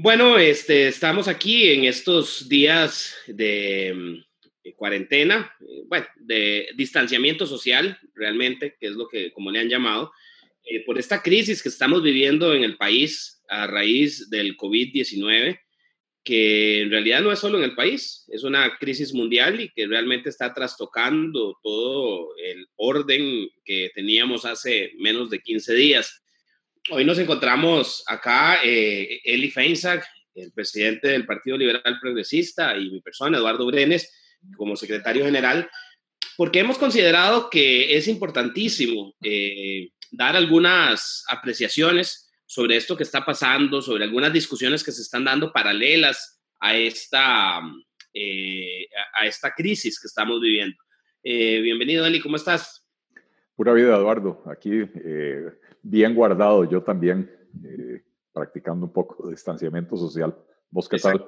Bueno, este, estamos aquí en estos días de, mm, cuarentena, eh, bueno, de distanciamiento social, realmente, que es lo que, como le han llamado, eh, por esta crisis que estamos viviendo en el país a raíz del COVID-19, que en realidad no es solo en el país, es una crisis mundial y que realmente está trastocando todo el orden que teníamos hace menos de 15 días. Hoy nos encontramos acá, eh, Eli Feinsack, el presidente del Partido Liberal Progresista, y mi persona, Eduardo Brenes, como secretario general, porque hemos considerado que es importantísimo eh, dar algunas apreciaciones sobre esto que está pasando, sobre algunas discusiones que se están dando paralelas a esta, eh, a esta crisis que estamos viviendo. Eh, bienvenido, Eli, ¿cómo estás? Pura vida, Eduardo. Aquí eh, bien guardado, yo también eh, practicando un poco de distanciamiento social. ¿Vos qué tal?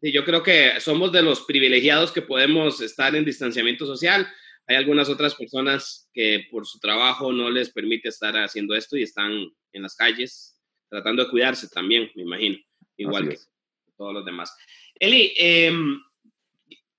Sí, yo creo que somos de los privilegiados que podemos estar en distanciamiento social. Hay algunas otras personas que por su trabajo no les permite estar haciendo esto y están en las calles tratando de cuidarse también, me imagino, igual que todos los demás. Eli, em,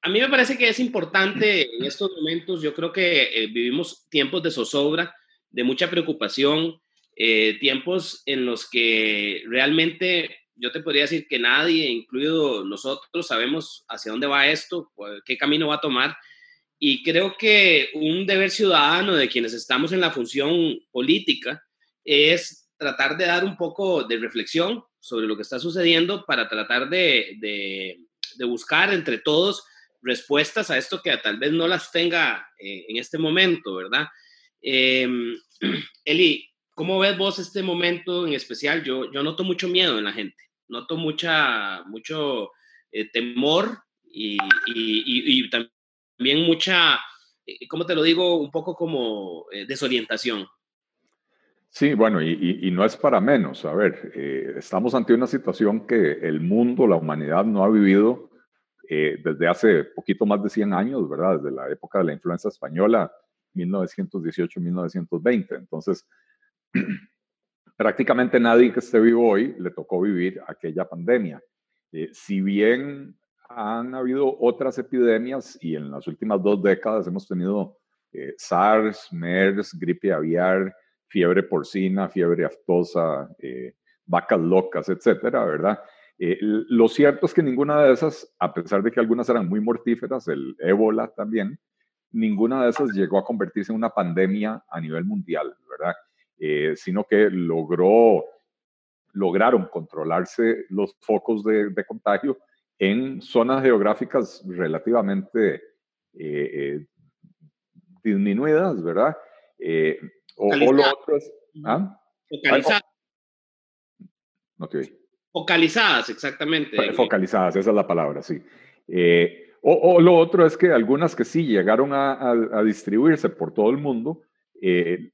a mí me parece que es importante en estos momentos, yo creo que eh, vivimos tiempos de zozobra, de mucha preocupación, eh, tiempos en los que realmente yo te podría decir que nadie, incluido nosotros, sabemos hacia dónde va esto, qué camino va a tomar. Y creo que un deber ciudadano de quienes estamos en la función política es tratar de dar un poco de reflexión sobre lo que está sucediendo para tratar de, de, buscar entre todos respuestas a esto que tal vez no las tenga eh, en este momento, ¿verdad? Eh, Eli, ¿cómo ves vos este momento en especial? Yo, yo noto mucho miedo en la gente, noto mucha, mucho eh, temor y, también mucha, eh, ¿cómo te lo digo? Un poco como eh, desorientación. Sí, bueno, y, no es para menos. A ver, estamos ante una situación que el mundo, la humanidad no ha vivido desde hace poquito más de 100 años, ¿verdad? Desde la época de la influenza española 1918-1920. Entonces, prácticamente nadie que esté vivo hoy le tocó vivir aquella pandemia. Eh, si bien han habido otras epidemias y en las últimas dos décadas hemos tenido eh, SARS, MERS, gripe aviar, fiebre porcina, fiebre aftosa, eh, vacas locas, etcétera, ¿verdad? Lo cierto es que ninguna de esas, a pesar de que algunas eran muy mortíferas, el ébola también, ninguna de esas llegó a convertirse en una pandemia a nivel mundial, ¿verdad? Eh, sino que logró, lograron controlarse los focos de, de contagio en zonas geográficas relativamente eh, eh disminuidas, ¿verdad? O, o, lo otro es... ¿ah? Focalizadas. No te oí. Focalizadas, exactamente. Focalizadas, esa es la palabra, sí. Eh, o, o, lo otro es que algunas que sí llegaron a, a, a distribuirse por todo el mundo, eh,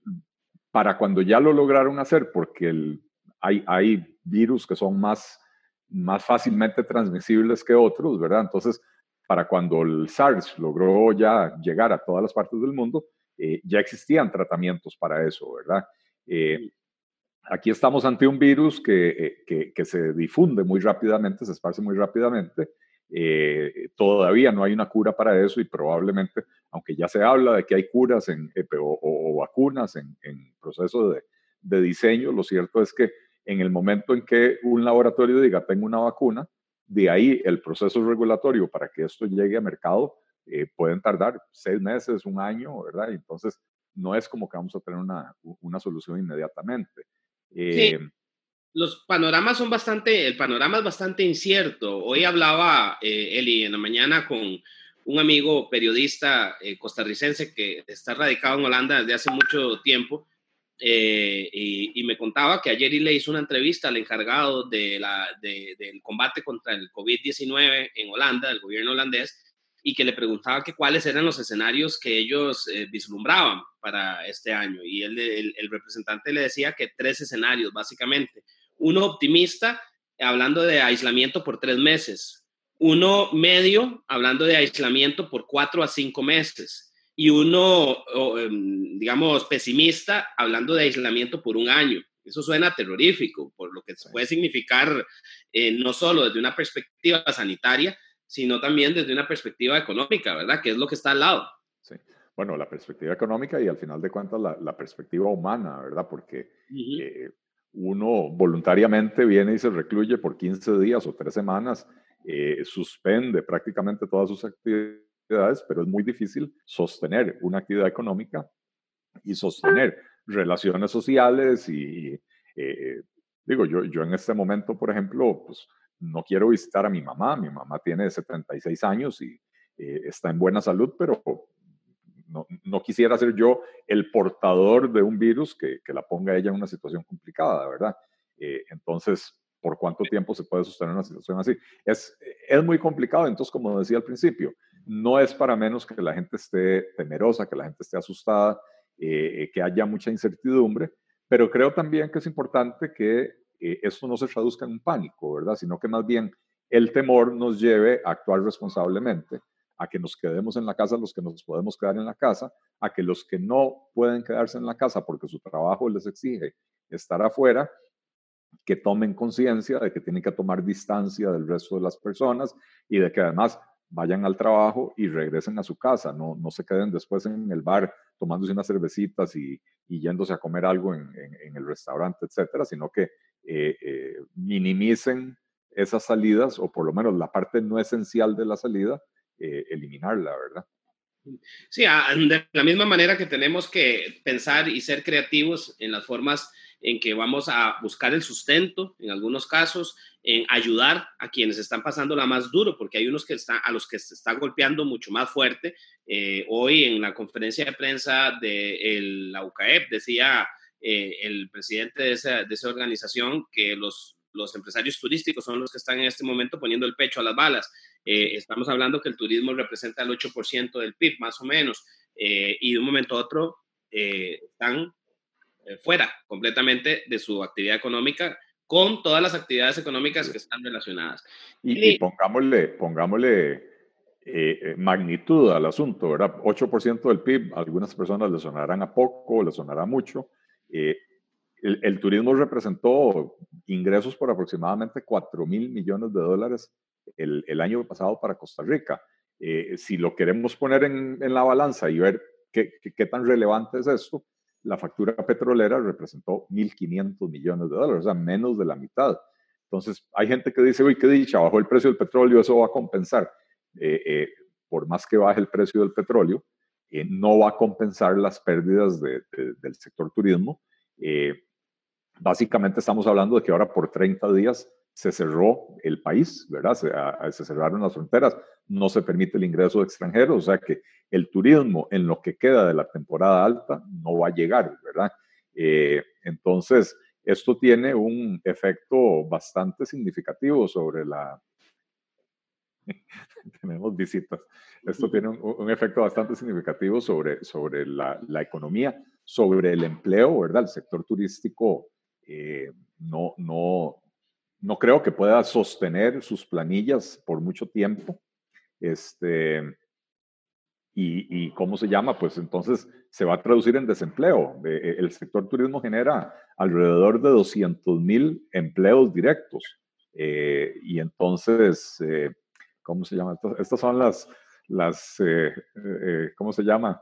para cuando ya lo lograron hacer, porque el, hay, hay virus que son más, más fácilmente transmisibles que otros, ¿verdad? Entonces, para cuando el SARS logró ya llegar a todas las partes del mundo, eh, ya existían tratamientos para eso, ¿verdad? Eh, aquí estamos ante un virus que, que, que, se difunde muy rápidamente, se esparce muy rápidamente, eh, todavía no hay una cura para eso y probablemente, aunque ya se habla de que hay curas en, eh, o, o, vacunas en, en proceso de, de, diseño, lo cierto es que en el momento en que un laboratorio diga tengo una vacuna, de ahí el proceso regulatorio para que esto llegue a mercado eh, pueden tardar seis meses, un año, ¿verdad? Entonces, no es como que vamos a tener una, una solución inmediatamente. Sí los panoramas son bastante, el panorama es bastante incierto. Hoy hablaba eh, Eli en la mañana con un amigo periodista eh, costarricense que está radicado en Holanda desde hace mucho tiempo eh, y, y, me contaba que ayer le hizo una entrevista al encargado de la, de, del combate contra el COVID-19 en Holanda, del gobierno holandés, y que le preguntaba que cuáles eran los escenarios que ellos eh, vislumbraban para este año. Y él, el, el representante le decía que tres escenarios, básicamente uno optimista, hablando de aislamiento por tres meses, uno medio, hablando de aislamiento por cuatro a cinco meses, y uno, em, digamos, pesimista, hablando de aislamiento por un año. Eso suena terrorífico, por lo que puede significar eh, no solo desde una perspectiva sanitaria, sino también desde una perspectiva económica, ¿verdad? Que es lo que está al lado. Sí. Bueno, la perspectiva económica y al final de cuentas la, perspectiva humana, ¿verdad? Porque eh, uno voluntariamente viene y se recluye por 15 días o 3 semanas, eh, suspende prácticamente todas sus actividades, pero es muy difícil sostener una actividad económica y sostener relaciones sociales y, eh, digo, yo, yo en este momento, por ejemplo, pues no quiero visitar a mi mamá, mi mamá tiene 76 años y está en buena salud, pero no, quisiera ser yo el portador de un virus que, la ponga ella en una situación complicada, ¿verdad? Eh, entonces, ¿por cuánto tiempo se puede sostener una situación así? Es, es muy complicado, entonces, como decía al principio, no es para menos que la gente esté temerosa, que la gente esté asustada, eh, que haya mucha incertidumbre, pero creo también que es importante que eh, esto no se traduzca en un pánico, ¿verdad? Sino que más bien el temor nos lleve a actuar responsablemente a que nos quedemos en la casa los que nos podemos quedar en la casa, a que los que no pueden quedarse en la casa porque su trabajo les exige estar afuera, que tomen conciencia de que tienen que tomar distancia del resto de las personas y de que además vayan al trabajo y regresen a su casa, no, no se queden después en el bar tomándose unas cervecitas y, yéndose a comer algo en, el restaurante, etcétera, sino que eh, eh, minimicen esas salidas o por lo menos la parte no esencial de la salida eh, eliminarla, ¿verdad? Sí, de la misma manera que tenemos que pensar y ser creativos en las formas en que vamos a buscar el sustento, en algunos casos, en ayudar a quienes están pasando la más duro, porque hay unos que están, a los que se está golpeando mucho más fuerte. Eh, hoy en la conferencia de prensa de la UCAEP decía eh, el presidente de esa, de esa organización que los, los empresarios turísticos son los que están en este momento poniendo el pecho a las balas. Eh, estamos hablando que el turismo representa el 8% del PIB, más o menos, eh, y de un momento a otro eh, están fuera completamente de su actividad económica con todas las actividades económicas que están relacionadas. Y, pongámosle, pongámosle magnitud al asunto, ¿verdad? 8% del PIB, algunas personas le sonarán a poco, le sonará mucho. El, el, turismo representó ingresos por aproximadamente 4 mil millones de dólares el, año pasado para Costa Rica. Eh, si lo queremos poner en, la balanza y ver qué, tan relevante es esto, la factura petrolera representó 1.500 millones de dólares, o sea, menos de la mitad. Entonces, hay gente que dice, uy, qué dicha, bajó el precio del petróleo, eso va a compensar. Eh, eh, por más que baje el precio del petróleo, no va a compensar las pérdidas del sector turismo. básicamente estamos hablando de que ahora por 30 días se cerró el país, ¿verdad? Se, cerraron las fronteras, no se permite el ingreso de extranjeros, o sea que el turismo en lo que queda de la temporada alta no va a llegar, ¿verdad? Eh, entonces, esto tiene un efecto bastante significativo sobre la... Tenemos visitas. Esto tiene un, efecto bastante significativo sobre, sobre la, economía, sobre el empleo, ¿verdad? El sector turístico eh, no, no, no creo que pueda sostener sus planillas por mucho tiempo. Este, y, cómo se llama, pues entonces se va a traducir en desempleo. Eh, eh, el sector turismo genera alrededor de 200 mil empleos directos. Eh, y entonces, ¿cómo se llama? Estas, son las, las ¿cómo se llama?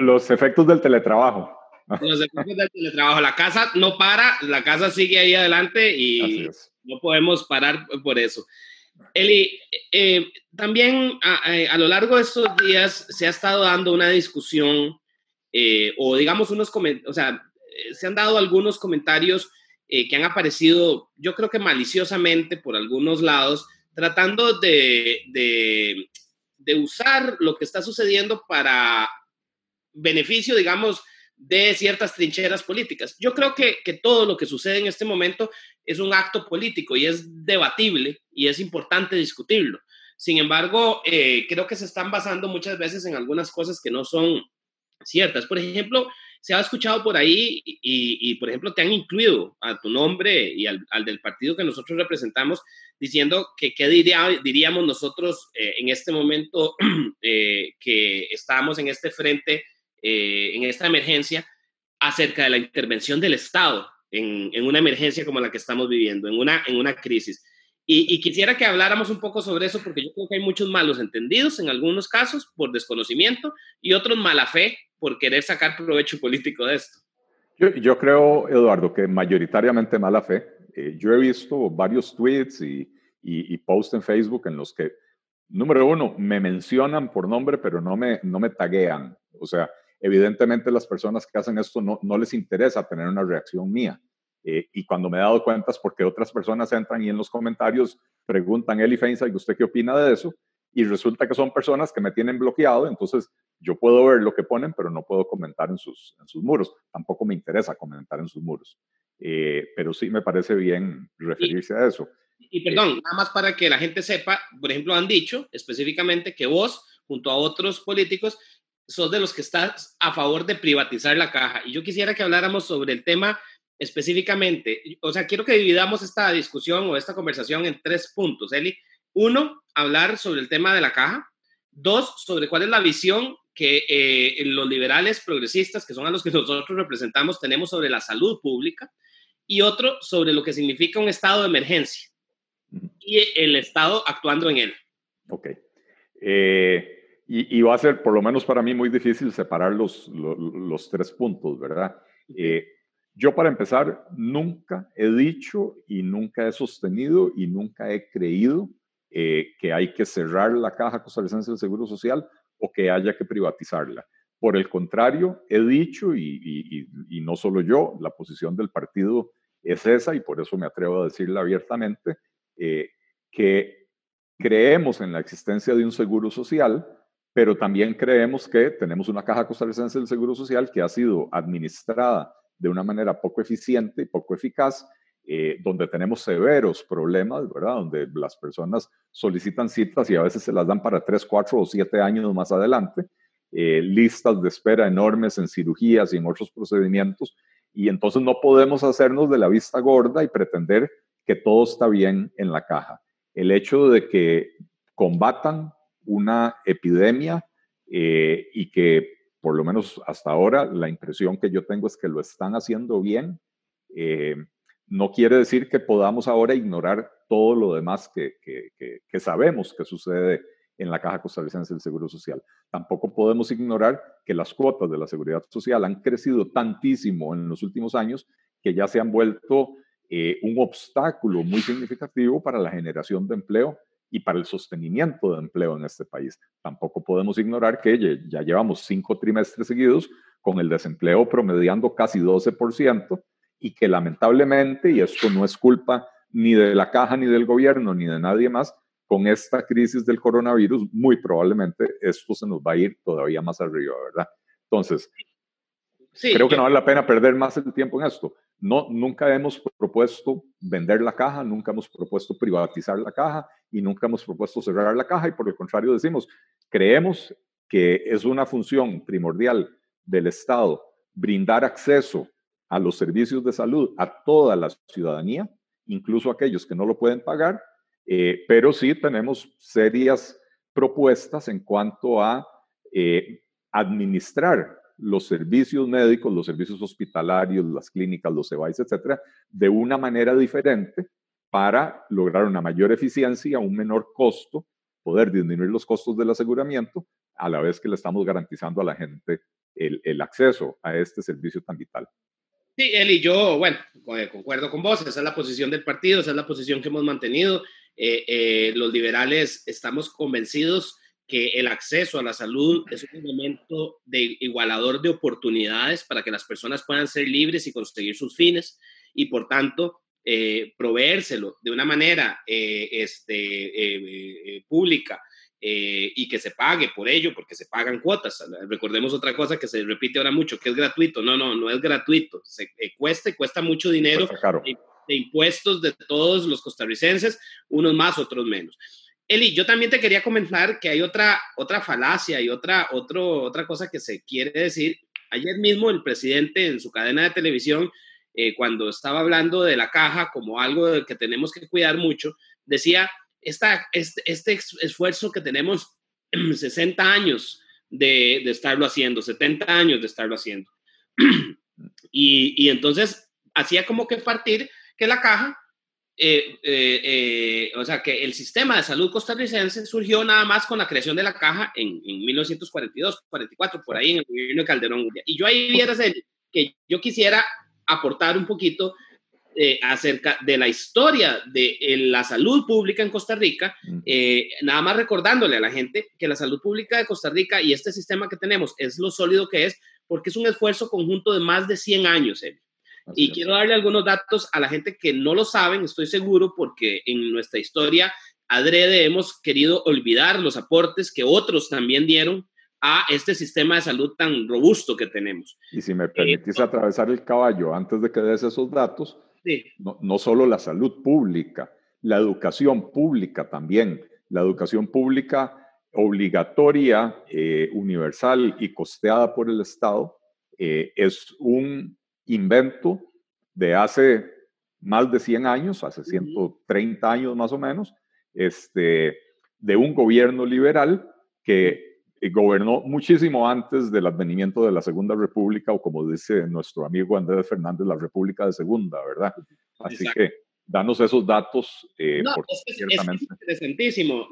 los efectos del teletrabajo. Los efectos del teletrabajo. La casa no para, la casa sigue ahí adelante y no podemos parar por eso. Eli, eh, también a, lo largo de estos días se ha estado dando una discusión eh, o digamos unos comentarios, o sea, eh, se han dado algunos comentarios que han aparecido, yo creo que maliciosamente por algunos lados, tratando de, de, de usar lo que está sucediendo para beneficio, digamos, de ciertas trincheras políticas. Yo creo que, todo lo que sucede en este momento es un acto político y es debatible y es importante discutirlo. Sin embargo, eh, creo que se están basando muchas veces en algunas cosas que no son ciertas. Por ejemplo, se ha escuchado por ahí y, por ejemplo, te han incluido a tu nombre y al, del partido que nosotros representamos diciendo que qué diríamos nosotros eh, en este momento eh, que estamos en este frente eh, en esta emergencia acerca de la intervención del Estado en, en, una emergencia como la que estamos viviendo, en una, en una crisis. Y, y, quisiera que habláramos un poco sobre eso, porque yo creo que hay muchos malos entendidos en algunos casos por desconocimiento y otros mala fe por querer sacar provecho político de esto. Yo, yo creo, Eduardo, que mayoritariamente mala fe. Eh, yo he visto varios tweets y, y, y posts en Facebook en los que, número uno, me mencionan por nombre, pero no me, no me taguean. O sea, evidentemente las personas que hacen esto no, no les interesa tener una reacción mía. Eh, y cuando me he dado cuenta es porque otras personas entran y en los comentarios preguntan, Eli Feinstein, ¿usted qué opina de eso? Y resulta que son personas que me tienen bloqueado, entonces yo puedo ver lo que ponen, pero no puedo comentar en sus, en sus muros. Tampoco me interesa comentar en sus muros. Eh, pero sí me parece bien referirse a eso. Y perdón, nada más para que la gente sepa, por ejemplo, han dicho específicamente que vos, junto a otros políticos, sos de los que estás a favor de privatizar la caja. Y yo quisiera que habláramos sobre el tema específicamente, o sea, quiero que dividamos esta discusión o esta conversación en tres puntos, Eli. Uno, hablar sobre el tema de la caja. Dos, sobre cuál es la visión que eh, los liberales progresistas, que son a los que nosotros representamos, tenemos sobre la salud pública. Y otro, sobre lo que significa un estado de emergencia y el Estado actuando en él. Ok. Eh, y, y, va a ser, por lo menos para mí, muy difícil separar los, los, los tres puntos, ¿verdad? Eh, yo, para empezar, nunca he dicho y nunca he sostenido y nunca he creído eh, que hay que cerrar la caja costarricense del Seguro Social o que haya que privatizarla. Por el contrario, he dicho, y, y, y, no solo yo, la posición del partido es esa, y por eso me atrevo a decirla abiertamente, eh, que creemos en la existencia de un seguro social, pero también creemos que tenemos una caja costarricense del Seguro Social que ha sido administrada de una manera poco eficiente y poco eficaz, eh, donde tenemos severos problemas, ¿verdad? Donde las personas solicitan citas y a veces se las dan para tres, cuatro o siete años más adelante, eh, listas de espera enormes en cirugías y en otros procedimientos, y entonces no podemos hacernos de la vista gorda y pretender que todo está bien en la caja. El hecho de que combatan una epidemia eh, y que por lo menos hasta ahora, la impresión que yo tengo es que lo están haciendo bien. Eh, no quiere decir que podamos ahora ignorar todo lo demás que, que, que, sabemos que sucede en la Caja Costarricense del Seguro Social. Tampoco podemos ignorar que las cuotas de la seguridad social han crecido tantísimo en los últimos años que ya se han vuelto eh, un obstáculo muy significativo para la generación de empleo y para el sostenimiento de empleo en este país. Tampoco podemos ignorar que ya llevamos cinco trimestres seguidos con el desempleo promediando casi 12% y que lamentablemente, y esto no es culpa ni de la caja, ni del gobierno, ni de nadie más, con esta crisis del coronavirus, muy probablemente esto se nos va a ir todavía más arriba, ¿verdad? Entonces, creo que no vale la pena perder más el tiempo en esto. No, nunca hemos propuesto vender la caja, nunca hemos propuesto privatizar la caja y nunca hemos propuesto cerrar la caja y por el contrario decimos, creemos que es una función primordial del Estado brindar acceso a los servicios de salud a toda la ciudadanía, incluso aquellos que no lo pueden pagar, eh, pero sí tenemos serias propuestas en cuanto a eh, administrar los servicios médicos, los servicios hospitalarios, las clínicas, los EVAIS, etcétera, de una manera diferente para lograr una mayor eficiencia, un menor costo, poder disminuir los costos del aseguramiento, a la vez que le estamos garantizando a la gente el, el acceso a este servicio tan vital. Sí, Eli, yo, bueno, concuerdo con vos, esa es la posición del partido, esa es la posición que hemos mantenido. Eh, eh, los liberales estamos convencidos que el acceso a la salud es un elemento de igualador de oportunidades para que las personas puedan ser libres y conseguir sus fines y por tanto eh, proveérselo de una manera eh, este, eh, pública y que se pague por ello, porque se pagan cuotas. Recordemos otra cosa que se repite ahora mucho, que es gratuito. No, no, no es gratuito. Se, cuesta cuesta mucho dinero de, de impuestos de todos los costarricenses, unos más, otros menos. Eli, yo también te quería comentar que hay otra, otra falacia y otra, otro, otra cosa que se quiere decir. Ayer mismo el presidente en su cadena de televisión, eh, cuando estaba hablando de la caja como algo que tenemos que cuidar mucho, decía, esta, este, este esfuerzo que tenemos 60 años de, de, estarlo haciendo, 70 años de estarlo haciendo. y, y entonces hacía como que partir que la caja, eh, eh, eh, o sea, que el sistema de salud costarricense surgió nada más con la creación de la caja en, en 1942, 44, por ahí en el gobierno de Calderón. Y yo ahí vieras el, que yo quisiera aportar un poquito eh, acerca de la historia de eh, la salud pública en Costa Rica, eh, nada más recordándole a la gente que la salud pública de Costa Rica y este sistema que tenemos es lo sólido que es, porque es un esfuerzo conjunto de más de 100 años. Y quiero darle algunos datos a la gente que no lo saben, estoy seguro, porque en nuestra historia adrede hemos querido olvidar los aportes que otros también dieron a este sistema de salud tan robusto que tenemos. Y si me permitís atravesar el caballo antes de que des esos datos, no, solo la salud pública, la educación pública también. La educación pública obligatoria, eh, universal y costeada por el Estado eh, es un invento de hace más de 100 años, hace 130 años más o menos, este, de un gobierno liberal que gobernó muchísimo antes del advenimiento de la Segunda República, o como dice nuestro amigo Andrés Fernández, la República de Segunda, ¿verdad? Así que danos esos datos. Eh, no, es, interesantísimo.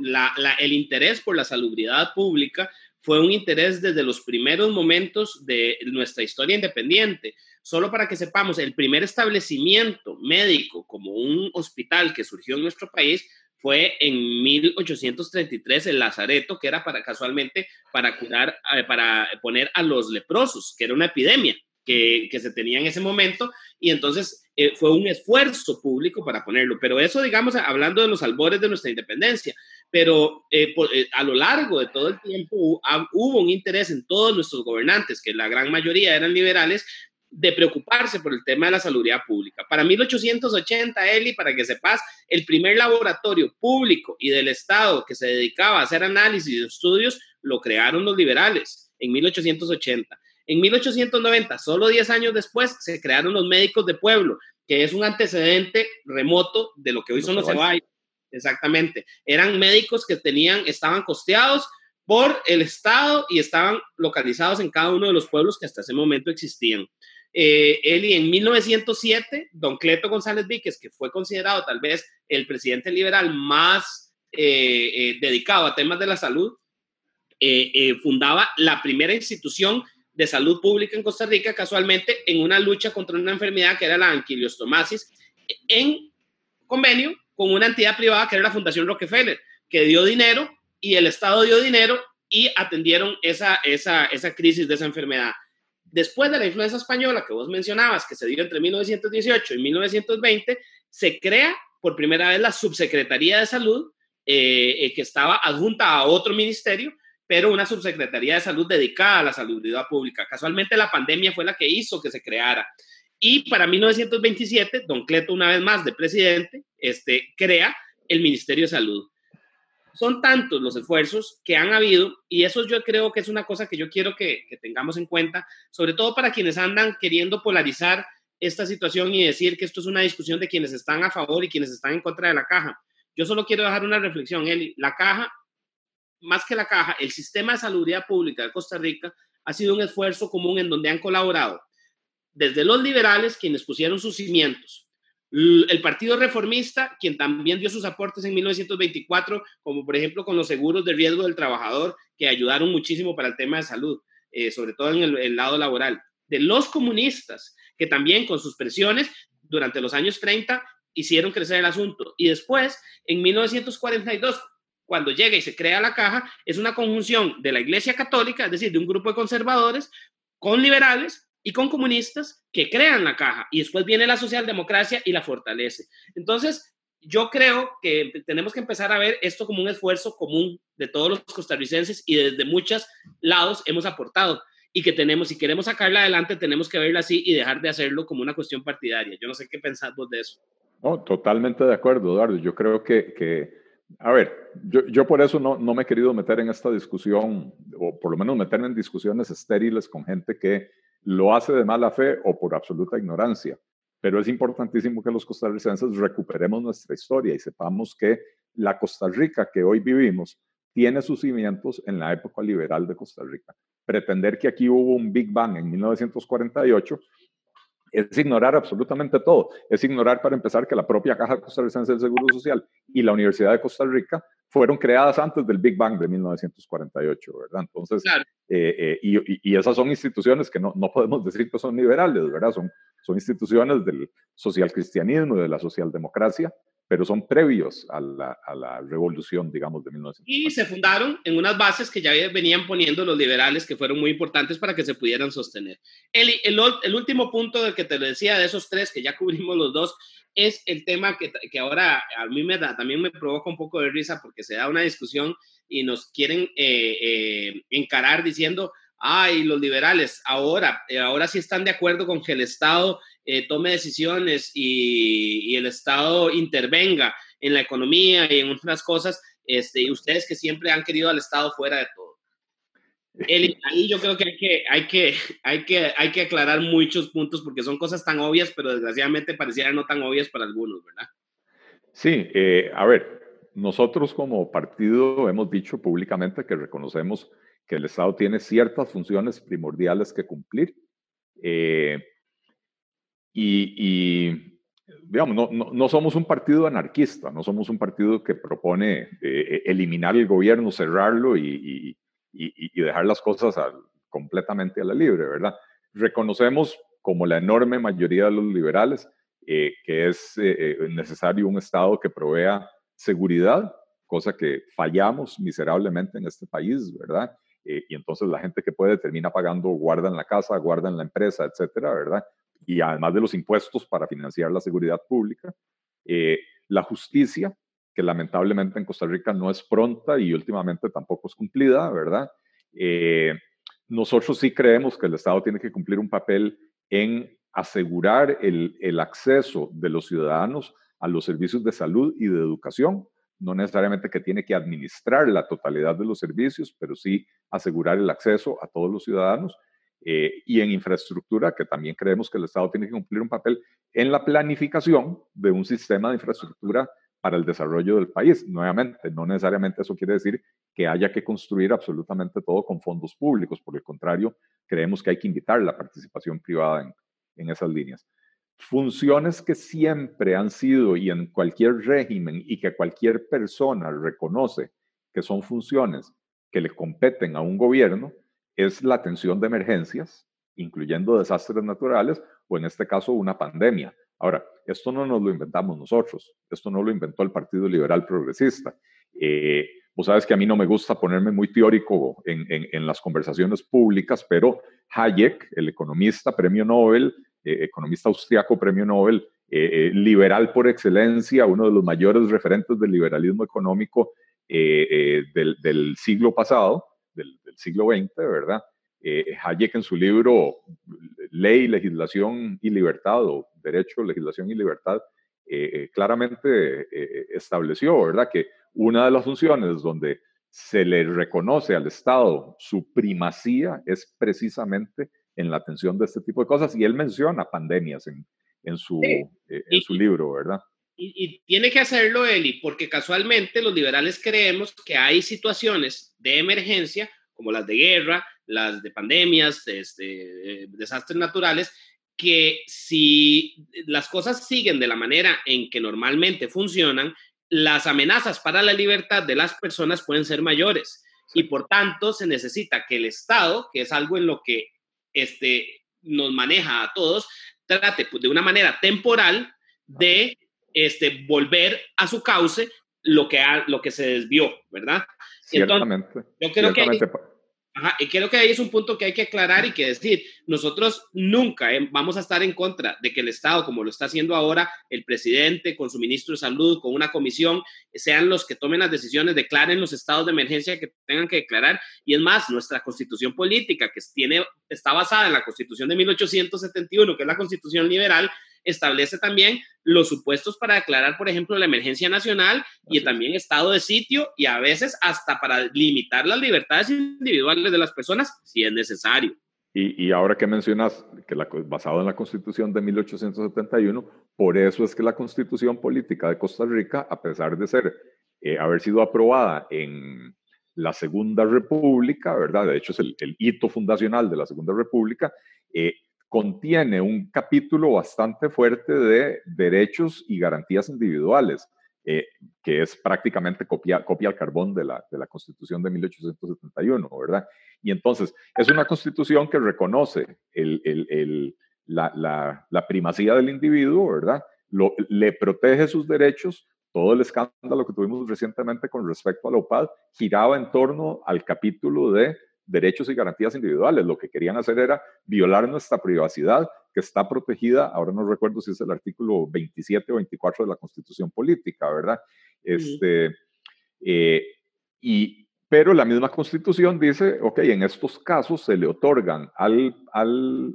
el interés por la salubridad pública fue un interés desde los primeros momentos de nuestra historia independiente. Solo para que sepamos, el primer establecimiento médico como un hospital que surgió en nuestro país fue en 1833 el Lazareto, que era para casualmente para curar, eh, para poner a los leprosos, que era una epidemia que, que se tenía en ese momento, y entonces eh, fue un esfuerzo público para ponerlo. Pero eso, digamos, hablando de los albores de nuestra independencia, pero eh, a lo largo de todo el tiempo hubo un interés en todos nuestros gobernantes, que la gran mayoría eran liberales, de preocuparse por el tema de la salud pública. Para 1880, Eli, para que sepas, el primer laboratorio público y del Estado que se dedicaba a hacer análisis de estudios lo crearon los liberales en 1880. En 1890, solo 10 años después, se crearon los médicos de pueblo, que es un antecedente remoto de lo que hoy son los EBAI. Exactamente. Eran médicos que tenían, estaban costeados por el Estado y estaban localizados en cada uno de los pueblos que hasta ese momento existían. Eh, Eli, en 1907, don Cleto González Víquez, que fue considerado tal vez el presidente liberal más eh, eh, dedicado a temas de la salud, fundaba la primera institución de salud pública en Costa Rica, casualmente en una lucha contra una enfermedad que era la anquiliostomasis, en convenio con una entidad privada que era la Fundación Rockefeller, que dio dinero y el Estado dio dinero y atendieron esa crisis de esa enfermedad. Después de la influencia española que vos mencionabas, que se dio entre 1918 y 1920, se crea por primera vez la Subsecretaría de Salud, eh, eh, que estaba adjunta a otro ministerio, pero una Subsecretaría de Salud dedicada a la salubridad pública. Casualmente la pandemia fue la que hizo que se creara. Y para 1927, don Cleto, una vez más de presidente, este, crea el Ministerio de Salud son tantos los esfuerzos que han habido y eso yo creo que es una cosa que yo quiero que, tengamos en cuenta, sobre todo para quienes andan queriendo polarizar esta situación y decir que esto es una discusión de quienes están a favor y quienes están en contra de la caja. Yo solo quiero dejar una reflexión, Eli. La caja, más que la caja, el sistema de salubridad pública de Costa Rica ha sido un esfuerzo común en donde han colaborado desde los liberales, quienes pusieron sus cimientos, el Partido Reformista, quien también dio sus aportes en 1924, como por ejemplo con los seguros de riesgo del trabajador, que ayudaron muchísimo para el tema de salud, eh, sobre todo en el, lado laboral. De los comunistas, que también con sus presiones durante los años 30 hicieron crecer el asunto. Y después, en 1942, cuando llega y se crea la caja, es una conjunción de la Iglesia Católica, es decir, de un grupo de conservadores con liberales y con comunistas que crean la caja y después viene la socialdemocracia y la fortalece. Entonces, yo creo que tenemos que empezar a ver esto como un esfuerzo común de todos los costarricenses y desde muchos lados hemos aportado y que tenemos, si queremos sacarla adelante, tenemos que verla así y dejar de hacerlo como una cuestión partidaria. Yo no sé qué pensás vos de eso. No, totalmente de acuerdo, Eduardo. Yo creo que, que a ver, yo, yo por eso no, no me he querido meter en esta discusión, o por lo menos meterme en discusiones estériles con gente que lo hace de mala fe o por absoluta ignorancia. Pero es importantísimo que los costarricenses recuperemos nuestra historia y sepamos que la Costa Rica que hoy vivimos tiene sus cimientos en la época liberal de Costa Rica. Pretender que aquí hubo un Big Bang en 1948 es ignorar absolutamente todo. Es ignorar, para empezar, que la propia Caja Costarricense del Seguro Social y la Universidad de Costa Rica fueron creadas antes del Big Bang de 1948, ¿verdad? Entonces, eh, eh, y, esas son instituciones que no, no, podemos decir que son liberales, ¿verdad? Son, son instituciones del social cristianismo y de la socialdemocracia, pero son previos a la, a la, revolución, digamos, de 1900. Y se fundaron en unas bases que ya venían poniendo los liberales, que fueron muy importantes para que se pudieran sostener. El, el, el último punto del que te lo decía, de esos tres, que ya cubrimos los dos, es el tema que, que ahora a mí me da, también me provoca un poco de risa porque se da una discusión y nos quieren eh, eh, encarar diciendo, ay, los liberales, ahora, eh, ahora sí están de acuerdo con que el Estado eh, tome decisiones y, el Estado intervenga en la economía y en otras cosas, este, y ustedes que siempre han querido al Estado fuera de todo. ahí yo creo que hay que, hay, que, hay, que, hay que aclarar muchos puntos porque son cosas tan obvias, pero desgraciadamente parecieran no tan obvias para algunos, ¿verdad? Sí, eh, a ver, nosotros como partido hemos dicho públicamente que reconocemos que el Estado tiene ciertas funciones primordiales que cumplir. Eh, y, digamos, no, no, somos un partido anarquista, no somos un partido que propone eh, eliminar el gobierno, cerrarlo y, y dejar las cosas completamente a la libre, ¿verdad? Reconocemos, como la enorme mayoría de los liberales, eh, que es eh, necesario un Estado que provea seguridad, cosa que fallamos miserablemente en este país, ¿verdad? y entonces la gente que puede termina pagando guarda en la casa, guarda en la empresa, etcétera, ¿verdad? Y además de los impuestos para financiar la seguridad pública. Eh, la justicia, que lamentablemente en Costa Rica no es pronta y últimamente tampoco es cumplida, ¿verdad? Eh, nosotros sí creemos que el Estado tiene que cumplir un papel en asegurar el, el, acceso de los ciudadanos a los servicios de salud y de educación. No necesariamente que tiene que administrar la totalidad de los servicios, pero sí asegurar el acceso a todos los ciudadanos. Eh, y en infraestructura, que también creemos que el Estado tiene que cumplir un papel en la planificación de un sistema de infraestructura para el desarrollo del país. Nuevamente, no necesariamente eso quiere decir que haya que construir absolutamente todo con fondos públicos. Por el contrario, creemos que hay que invitar la participación privada en, en esas líneas. Funciones que siempre han sido y en cualquier régimen y que cualquier persona reconoce que son funciones que le competen a un gobierno, es la atención de emergencias, incluyendo desastres naturales o en este caso una pandemia. Ahora, esto no nos lo inventamos nosotros, esto no lo inventó el Partido Liberal Progresista. Eh, vos sabes que a mí no me gusta ponerme muy teórico en, las conversaciones públicas, pero Hayek, el economista premio Nobel, eh, economista austriaco premio Nobel, eh, liberal por excelencia, uno de los mayores referentes del liberalismo económico del siglo pasado, del, siglo XX, ¿verdad? Eh, Hayek en su libro Ley, Legislación y Libertad, o Derecho, Legislación y Libertad, eh, eh, claramente estableció, ¿verdad?, que una de las funciones donde se le reconoce al Estado su primacía es precisamente en la atención de este tipo de cosas, y él menciona pandemias en, en su, en su libro, ¿verdad? Y, y, tiene que hacerlo Eli, porque casualmente los liberales creemos que hay situaciones de emergencia como las de guerra, las de pandemias, este, desastres naturales, que si las cosas siguen de la manera en que normalmente funcionan, las amenazas para la libertad de las personas pueden ser mayores. Y por tanto, se necesita que el Estado, que es algo en lo que este, nos maneja a todos, trate pues, de una manera temporal de este, volver a su cauce lo que, lo que se desvió, ¿verdad? Ciertamente. yo creo que Ajá, y creo que ahí es un punto que hay que aclarar y que decir, nosotros nunca eh, vamos a estar en contra de que el Estado, como lo está haciendo ahora, el presidente con su ministro de salud, con una comisión, sean los que tomen las decisiones, declaren los estados de emergencia que tengan que declarar. Y es más, nuestra constitución política, que tiene, está basada en la constitución de 1871, que es la constitución liberal, establece también los supuestos para declarar, por ejemplo, la emergencia nacional y también estado de sitio y a veces hasta para limitar las libertades individuales de las personas si es necesario. Y, ahora que mencionas que la, basado en la constitución de 1871, por eso es que la constitución política de Costa Rica, a pesar de ser, eh, haber sido aprobada en la Segunda República, ¿verdad? De hecho es el, hito fundacional de la Segunda República, eh, contiene un capítulo bastante fuerte de derechos y garantías individuales, eh, que es prácticamente copia, copia al carbón de la, de la Constitución de 1871, ¿verdad? Y entonces es una constitución que reconoce el, el, el, la, la, la, primacía del individuo, ¿verdad? Lo, le protege sus derechos. Todo el escándalo que tuvimos recientemente con respecto a la OPAD giraba en torno al capítulo de derechos y garantías individuales. Lo que querían hacer era violar nuestra privacidad, que está protegida, ahora no recuerdo si es el artículo 27 o 24 de la Constitución Política, ¿verdad? Este, eh, y, pero la misma Constitución dice, ok, en estos casos se le otorgan al, al,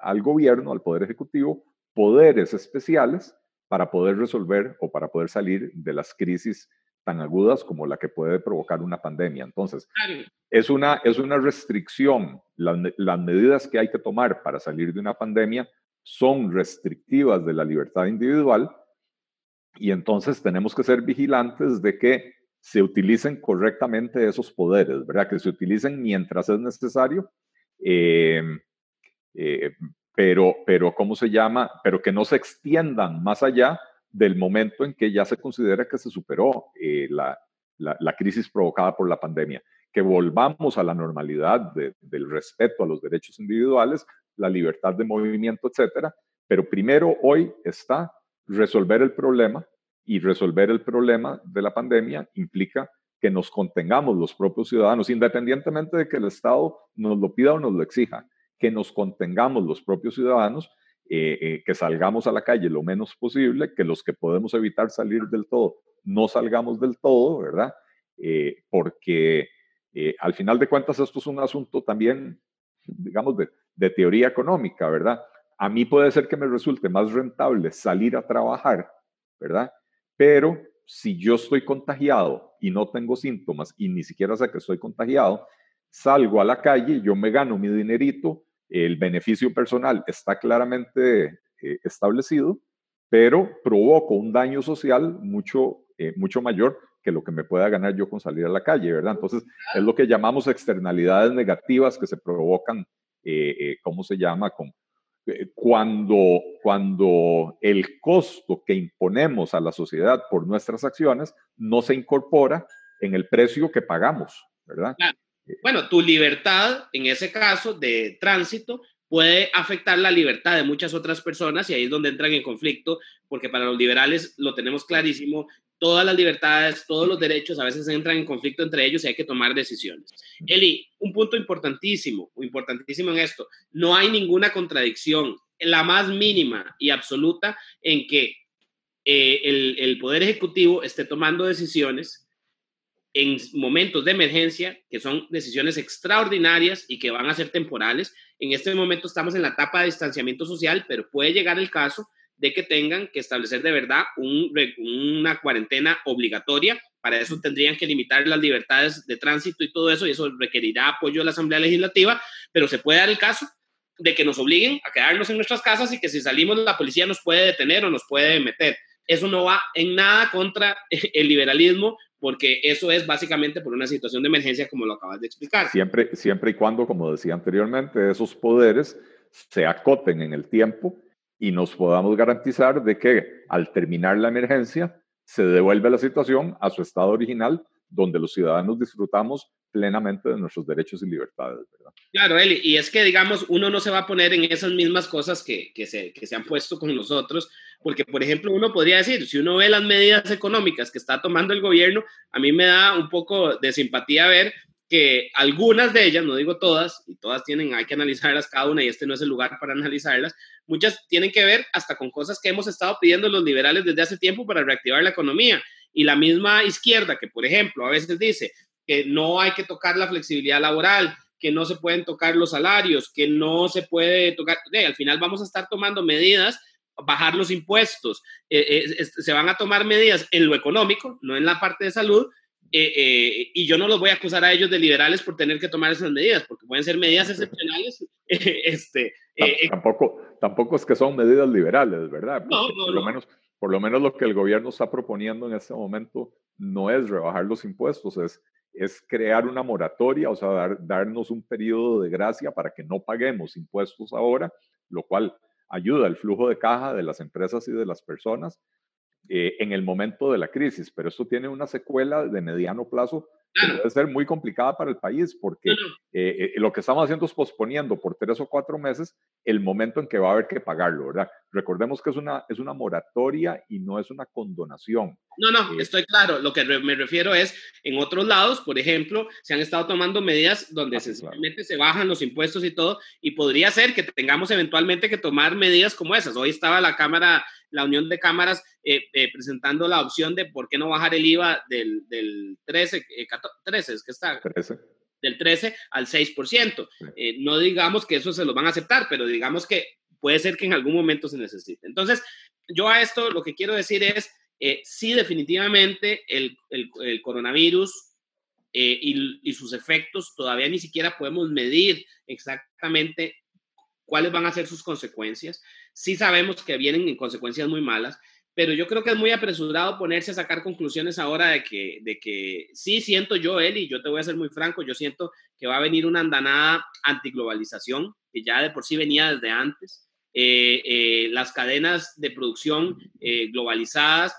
al gobierno, al Poder Ejecutivo, poderes especiales para poder resolver o para poder salir de las crisis tan agudas como la que puede provocar una pandemia. Entonces, es una, es una restricción. Las, las, medidas que hay que tomar para salir de una pandemia son restrictivas de la libertad individual y entonces tenemos que ser vigilantes de que se utilicen correctamente esos poderes, ¿verdad? Que se utilicen mientras es necesario, eh, eh, pero, pero, ¿cómo se llama? Pero que no se extiendan más allá del momento en que ya se considera que se superó eh, la, la, crisis provocada por la pandemia, que volvamos a la normalidad de, del respeto a los derechos individuales, la libertad de movimiento, etcétera. Pero primero hoy está resolver el problema y resolver el problema de la pandemia implica que nos contengamos los propios ciudadanos, independientemente de que el Estado nos lo pida o nos lo exija, que nos contengamos los propios ciudadanos eh, eh, que salgamos a la calle lo menos posible, que los que podemos evitar salir del todo, no salgamos del todo, ¿verdad? Eh, porque al final de cuentas esto es un asunto también, digamos, de, de teoría económica, ¿verdad? A mí puede ser que me resulte más rentable salir a trabajar, ¿verdad? Pero si yo estoy contagiado y no tengo síntomas y ni siquiera sé que estoy contagiado, salgo a la calle, yo me gano mi dinerito, el beneficio personal está claramente eh, establecido, pero provoco un daño social mucho, eh, mucho mayor que lo que me pueda ganar yo con salir a la calle, ¿verdad? Entonces, es lo que llamamos externalidades negativas que se provocan, eh, ¿cómo se llama? Cuando, cuando el costo que imponemos a la sociedad por nuestras acciones no se incorpora en el precio que pagamos, ¿verdad? Claro. Bueno, tu libertad, en ese caso de tránsito, puede afectar la libertad de muchas otras personas y ahí es donde entran en conflicto, porque para los liberales lo tenemos clarísimo, todas las libertades, todos los derechos a veces entran en conflicto entre ellos y hay que tomar decisiones. Eli, un punto importantísimo, importantísimo en esto, no hay ninguna contradicción, la más mínima y absoluta en que eh, el, el Poder Ejecutivo esté tomando decisiones en momentos de emergencia, que son decisiones extraordinarias y que van a ser temporales. En este momento estamos en la etapa de distanciamiento social, pero puede llegar el caso de que tengan que establecer de verdad un, una cuarentena obligatoria. Para eso tendrían que limitar las libertades de tránsito y todo eso, y eso requerirá apoyo de la Asamblea Legislativa, pero se puede dar el caso de que nos obliguen a quedarnos en nuestras casas y que si salimos la policía nos puede detener o nos puede meter. Eso no va en nada contra el liberalismo, porque eso es básicamente por una situación de emergencia, como lo acabas de explicar. Siempre, siempre y cuando, como decía anteriormente, esos poderes se acoten en el tiempo y nos podamos garantizar de que al terminar la emergencia se devuelve la situación a su estado original, donde los ciudadanos disfrutamos plenamente de nuestros derechos y libertades. ¿verdad? Claro, Eli, y es que, digamos, uno no se va a poner en esas mismas cosas que, que, se, que se han puesto con nosotros, porque, por ejemplo, uno podría decir, si uno ve las medidas económicas que está tomando el gobierno, a mí me da un poco de simpatía ver que algunas de ellas, no digo todas, y todas tienen, hay que analizarlas cada una y este no es el lugar para analizarlas, muchas tienen que ver hasta con cosas que hemos estado pidiendo los liberales desde hace tiempo para reactivar la economía. Y la misma izquierda que, por ejemplo, a veces dice que no hay que tocar la flexibilidad laboral, que no se pueden tocar los salarios, que no se puede tocar, okay, al final vamos a estar tomando medidas bajar los impuestos, eh, eh, se van a tomar medidas en lo económico, no en la parte de salud, eh, y yo no los voy a acusar a ellos de liberales por tener que tomar esas medidas, porque pueden ser medidas excepcionales. este, tampoco, tampoco es que son medidas liberales, ¿verdad? No, no, por, lo menos, por lo menos lo que el gobierno está proponiendo en este momento no es rebajar los impuestos, es, es crear una moratoria, o sea, dar, darnos un periodo de gracia para que no paguemos impuestos ahora, lo cual ayuda al flujo de caja de las empresas y de las personas eh, en el momento de la crisis, pero esto tiene una secuela de mediano plazo que puede ser muy complicada para el país porque eh, eh, lo que estamos haciendo es posponiendo por tres o cuatro meses el momento en que va a haber que pagarlo, ¿verdad? Recordemos que es una, es una moratoria y no es una condonación. No, no, eh, estoy claro. Lo que me refiero es, en otros lados, por ejemplo, se han estado tomando medidas donde ah, sencillamente se bajan los impuestos y todo, y podría ser que tengamos eventualmente que tomar medidas como esas. Hoy estaba la Cámara, la Unión de Cámaras, presentando la opción de por qué no bajar el IVA del, del 13, 13, es que está. 13 del 13 al 6%. Eh, no digamos que eso se lo van a aceptar, pero digamos que puede ser que en algún momento se necesite. Entonces, yo a esto lo que quiero decir es, eh, sí, definitivamente el, el, coronavirus eh, y, y, sus efectos todavía ni siquiera podemos medir exactamente cuáles van a ser sus consecuencias. Sí sabemos que vienen en consecuencias muy malas, pero yo creo que es muy apresurado ponerse a sacar conclusiones ahora de que, de que sí siento yo, y yo te voy a ser muy franco, yo siento que va a venir una andanada antiglobalización, que ya de por sí venía desde antes. Eh, eh, las cadenas de producción eh, globalizadas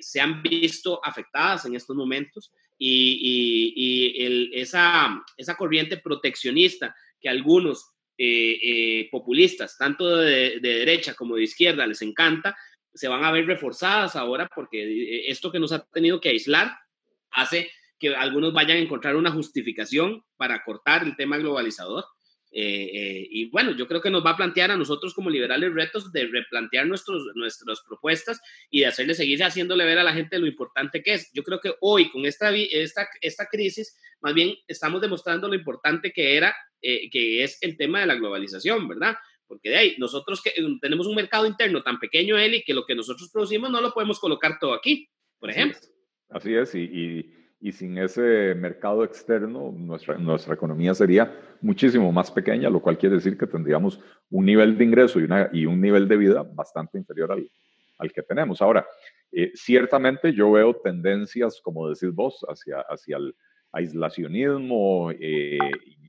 se han visto afectadas en estos momentos y, y, esa, esa corriente proteccionista que algunos populistas, tanto de, de derecha como de izquierda, les encanta, se van a ver reforzadas ahora porque eh, esto que nos ha tenido que aislar hace que algunos vayan a encontrar una justificación para cortar el tema globalizador. Eh, eh, y bueno, yo creo que nos va a plantear a nosotros como liberales retos de replantear nuestros, nuestras propuestas y de hacerle seguir haciéndole ver a la gente lo importante que es. Yo creo que hoy con esta, esta, esta crisis, más bien estamos demostrando lo importante que era, que es el tema de la globalización, ¿verdad? Porque de ahí nosotros que eh, tenemos un mercado interno tan pequeño, Eli, que lo que nosotros producimos no lo podemos colocar todo aquí, por ejemplo. Así es, y, y, y, sin ese mercado externo, nuestra, nuestra economía sería muchísimo más pequeña, lo cual quiere decir que tendríamos un nivel de ingreso y, una, y un nivel de vida bastante inferior al, al que tenemos. Ahora, eh, ciertamente yo veo tendencias, como decís vos, hacia, hacia el aislacionismo eh,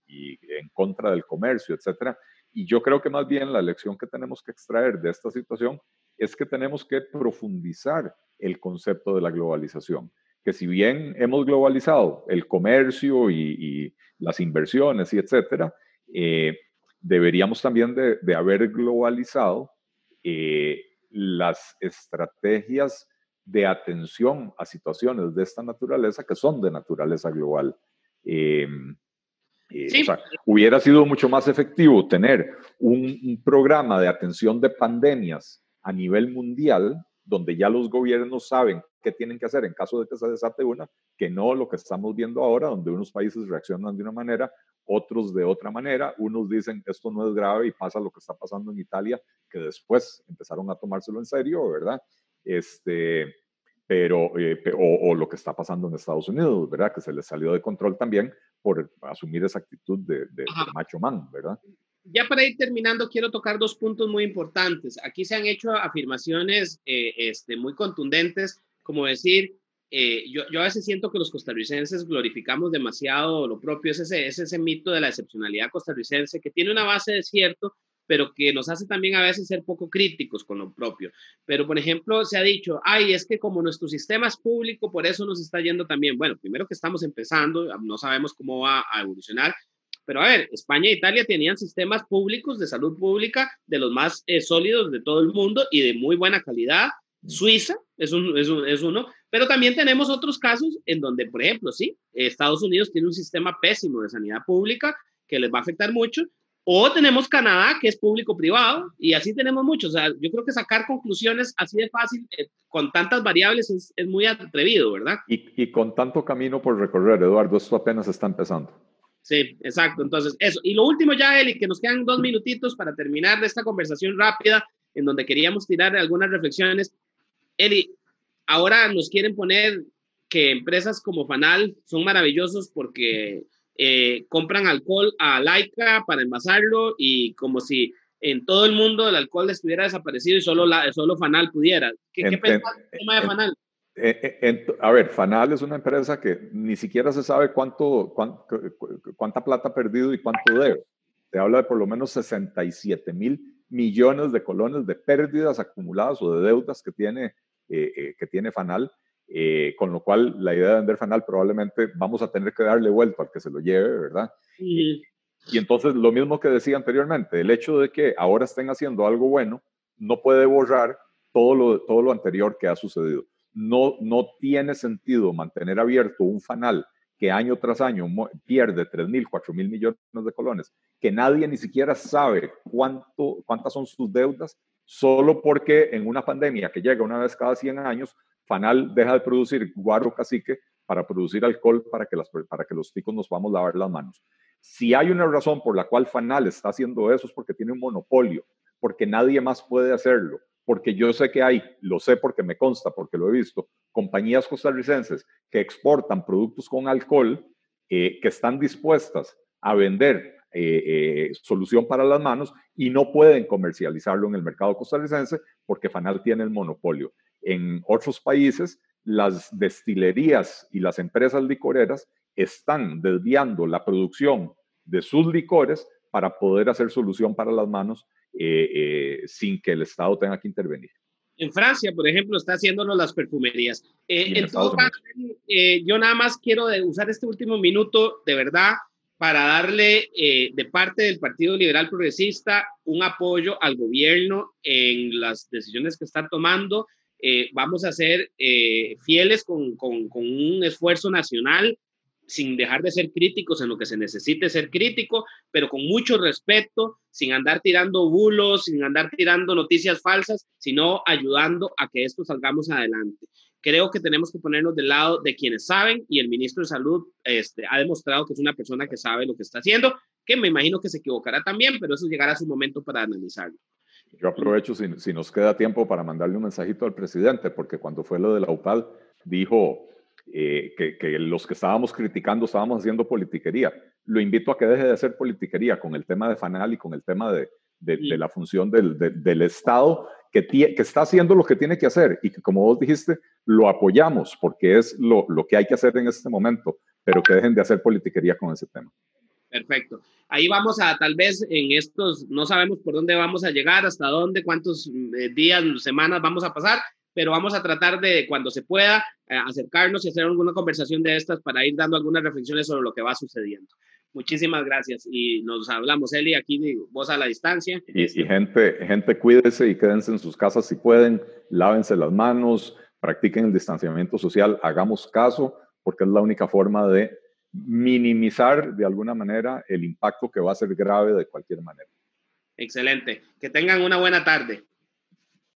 y, y en contra del comercio, etcétera y yo creo que más bien la lección que tenemos que extraer de esta situación es que tenemos que profundizar el concepto de la globalización. Que si bien hemos globalizado el comercio y, las inversiones y etcétera, eh, deberíamos también de, haber globalizado eh, las estrategias de atención a situaciones de esta naturaleza que son de naturaleza global. Eh, eh, hubiera sido mucho más efectivo tener un, programa de atención de pandemias a nivel mundial, donde ya los gobiernos saben qué tienen que hacer en caso de que se desate una, que no lo que estamos viendo ahora, donde unos países reaccionan de una manera, otros de otra manera. Unos dicen esto no es grave y pasa lo que está pasando en Italia, que después empezaron a tomárselo en serio, ¿verdad? Este, pero, eh, o, lo que está pasando en Estados Unidos, ¿verdad? Que se les salió de control también por asumir esa actitud de, macho man, ¿verdad? Ya para ir terminando, quiero tocar dos puntos muy importantes. Aquí se han hecho afirmaciones eh, este, muy contundentes, como decir, eh, yo, yo, a veces siento que los costarricenses glorificamos demasiado lo propio, es ese, es ese mito de la excepcionalidad costarricense que tiene una base de cierto, pero que nos hace también a veces ser poco críticos con lo propio. Pero, por ejemplo, se ha dicho, ay, es que como nuestro sistema es público, por eso nos está yendo también. Bueno, primero que estamos empezando, no sabemos cómo va a evolucionar, pero a ver, España e Italia tenían sistemas públicos de salud pública de los más eh, sólidos de todo el mundo y de muy buena calidad. Suiza es, un, es, es, uno, pero también tenemos otros casos en donde, por ejemplo, sí, Estados Unidos tiene un sistema pésimo de sanidad pública que les va a afectar mucho, o tenemos Canadá, que es público-privado, y así tenemos muchos. O sea, yo creo que sacar conclusiones así de fácil, eh, con tantas variables, es, es muy atrevido, ¿verdad? Y, y, con tanto camino por recorrer, Eduardo, esto apenas está empezando. Sí, exacto. Entonces, eso. Y lo último ya, Eli, que nos quedan dos minutitos para terminar de esta conversación rápida, en donde queríamos tirar algunas reflexiones. Eli, ahora nos quieren poner que empresas como Fanal son maravillosos porque eh, compran alcohol a Laika para envasarlo y como si en todo el mundo el alcohol estuviera desaparecido y solo, la, solo Fanal pudiera. ¿Qué, qué pensás del tema de Fanal? a ver, Fanal es una empresa que ni siquiera se sabe cuánto, cuánta plata ha perdido y cuánto debe. Se habla de por lo menos 67 mil millones de colones de pérdidas acumuladas o de deudas que tiene, eh, eh, que tiene Fanal, eh, con lo cual la idea de vender Fanal probablemente vamos a tener que darle vuelta al que se lo lleve, ¿verdad? Y entonces lo mismo que decía anteriormente, el hecho de que ahora estén haciendo algo bueno no puede borrar todo lo, todo lo anterior que ha sucedido. No, no tiene sentido mantener abierto un fanal que año tras año pierde 3 mil, 4 mil millones de colones, que nadie ni siquiera sabe cuánto, cuántas son sus deudas, solo porque en una pandemia que llega una vez cada 100 años, Fanal deja de producir guaro cacique para producir alcohol para que, las, para que los ticos nos vamos a lavar las manos. Si hay una razón por la cual Fanal está haciendo eso es porque tiene un monopolio, porque nadie más puede hacerlo, porque yo sé que hay, lo sé porque me consta, porque lo he visto, compañías costarricenses que exportan productos con alcohol eh, que están dispuestas a vender eh, eh, solución para las manos y no pueden comercializarlo en el mercado costarricense porque Fanal tiene el monopolio. En otros países, las destilerías y las empresas licoreras están desviando la producción de sus licores para poder hacer solución para las manos sin que el Estado tenga que intervenir. En Francia, por ejemplo, está haciéndonos las perfumerías. Eh, en todo caso, eh, yo nada más quiero usar este último minuto de verdad para darle eh, de parte del Partido Liberal Progresista un apoyo al gobierno en las decisiones que está tomando. Vamos a ser fieles con, con, con un esfuerzo nacional sin dejar de ser críticos en lo que se necesite ser crítico, pero con mucho respeto, sin andar tirando bulos, sin andar tirando noticias falsas, sino ayudando a que esto salgamos adelante. Creo que tenemos que ponernos del lado de quienes saben y el ministro de Salud este, ha demostrado que es una persona que sabe lo que está haciendo, que me imagino que se equivocará también, pero eso llegará su momento para analizarlo. Yo aprovecho si, si nos queda tiempo para mandarle un mensajito al presidente, porque cuando fue lo de la UPAL, dijo, eh, que, los que estábamos criticando estábamos haciendo politiquería. Lo invito a que deje de hacer politiquería con el tema de FANAL y con el tema de, la función del, del Estado que, que, está haciendo lo que tiene que hacer y que, como vos dijiste, lo apoyamos porque es lo, lo que hay que hacer en este momento, pero que dejen de hacer politiquería con ese tema. Perfecto. Ahí vamos a, tal vez en estos, no sabemos por dónde vamos a llegar, hasta dónde, cuántos eh, días, semanas vamos a pasar, pero vamos a tratar de, cuando se pueda, eh, acercarnos y hacer alguna conversación de estas para ir dando algunas reflexiones sobre lo que va sucediendo. Muchísimas gracias y nos hablamos, Eli, aquí vos a la distancia. Y, gente, gente, cuídese y quédense en sus casas si pueden, lávense las manos, practiquen el distanciamiento social, hagamos caso, porque es la única forma de minimizar de alguna manera el impacto que va a ser grave de cualquier manera. Excelente. Que tengan una buena tarde.